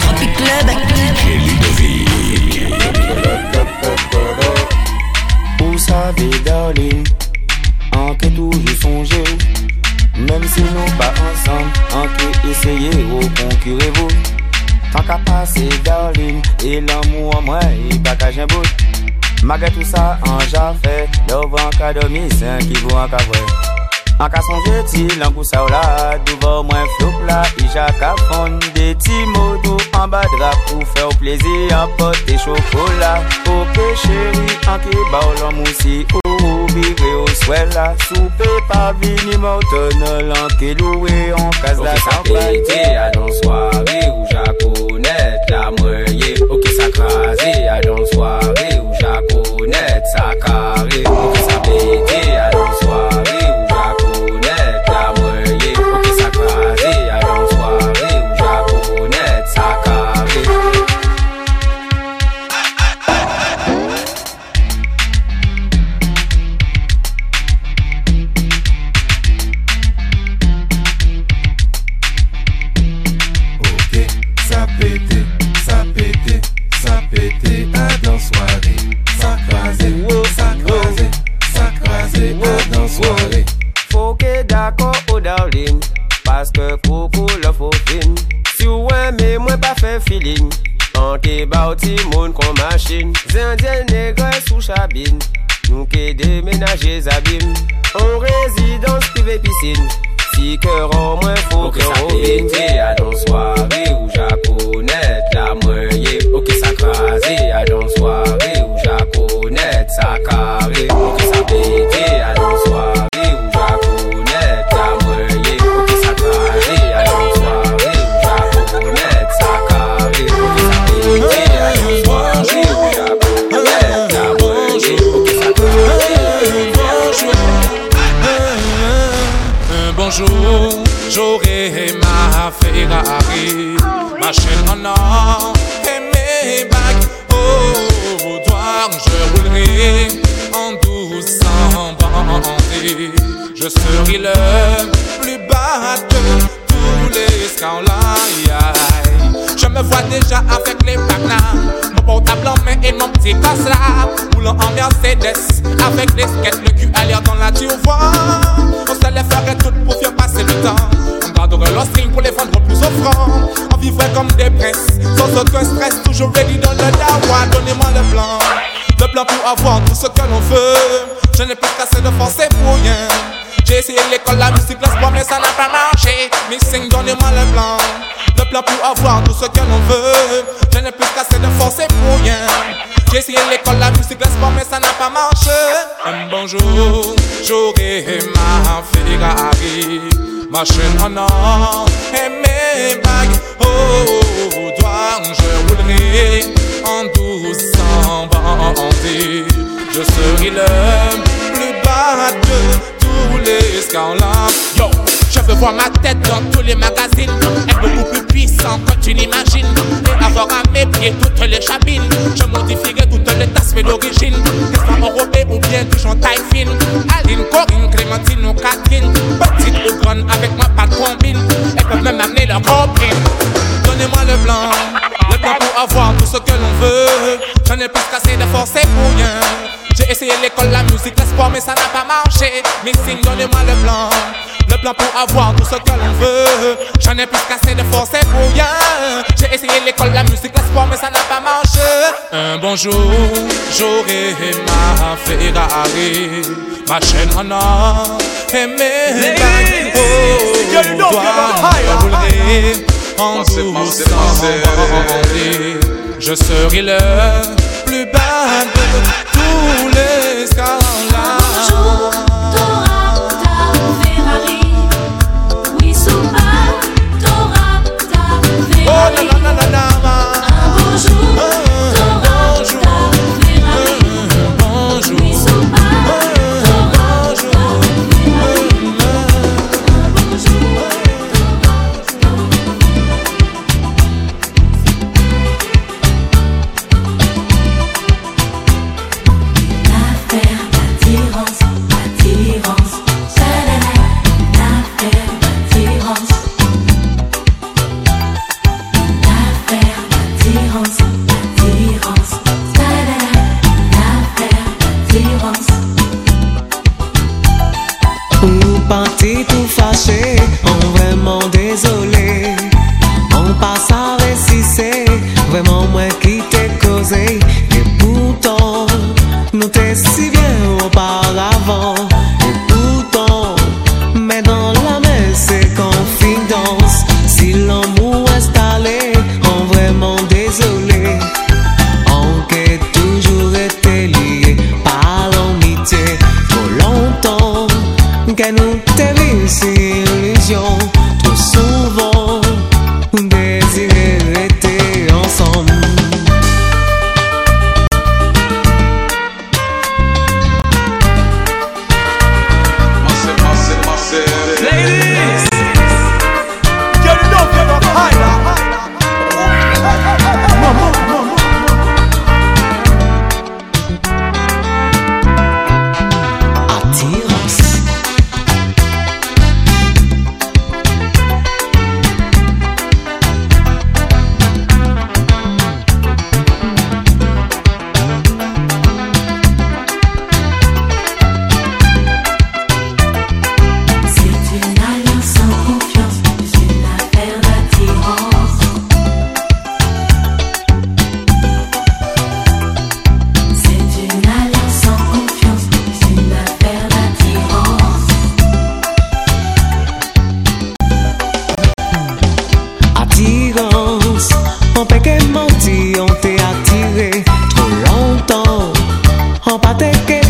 Tropic Club. Vous darling, en que toujours songer. Même si nous pas ensemble, en que essayer ou concurrez-vous. Tant qu'à passer, darling, et l'amour, moi, et pas qu'à. Malgré tout ça, en qui vaut un cavouet. En cas sonje ti, lan kou sa ou la Douvan mwen flop la, i jaka fon De ti moto an ba drap Pou fè ou plezi, an pote chokola Ok chéri, an ki ba ou lan mousi Ou ou bire ou swel la. Soupe pa vini moton Lan ki loue, an kaz la kampay Ok sa pete, soare Ou la piscine Si kèr an mwen fò kèr an pete a don soare ou japonet la mwen ye Ok sa krasi a don soare ou sa kare Ok sa pete a don soare chaîne en or et mes bagues au boudoir. Je roulerai en douceur bandit. Je serai le plus bas de tous les scandales. Je me vois déjà avec les Mon portable en main et mon petit casse là Roulant en Mercedes Avec les skates, le cul à dans la vois On se les ferait toutes pour faire passer le temps Garderait leur string pour les vendre plus offrant On vivrait comme des princes Sans aucun stress, toujours ready dans le dawa Donnez-moi le plan Le plan pour avoir tout ce que l'on veut Je n'ai plus qu'assez de et pour rien j'ai essayé l'école, la musique, le sport, mais ça n'a pas marché. Missing, donnez-moi le plan. Le plan pour avoir tout ce que l'on veut. Je n'ai plus qu'assez de et pour rien. J'ai essayé l'école, la musique, le sport, mais ça n'a pas marché. Un bonjour, j'aurai ma Ferrari. Ma chaîne en or et mes bagues au doigt. Je roulerai en douceur bandit. Je serai le plus bas de tous les scandales. Je veux voir ma tête dans tous les magazines. Être beaucoup plus puissant que tu l'imagines. Et avoir à mes pieds toutes les chabines. Je modifierai toutes les tasses d'origine. Qu'est-ce européen ou bien en taille fine. Aline, Corinne, Clémentine ou Catherine. Petite ou grande, avec moi pas de combine. Elles peuvent même amener leur copine. Donnez-moi le blanc. Avoir tout ce que l'on veut. J'en ai plus cassé de force et pour rien. J'ai essayé l'école, la musique, le sport, mais ça n'a pas marché. Missing, donnez-moi le plan. Le plan pour avoir tout ce que l'on veut. J'en ai plus cassé de force et pour rien. J'ai essayé l'école, la musique, le sport, mais ça n'a pas marché. Un bonjour, j'aurai ma Ferrari, ma chaîne en or et mes bagues Je serai le plus bas de tous les scandales. On pas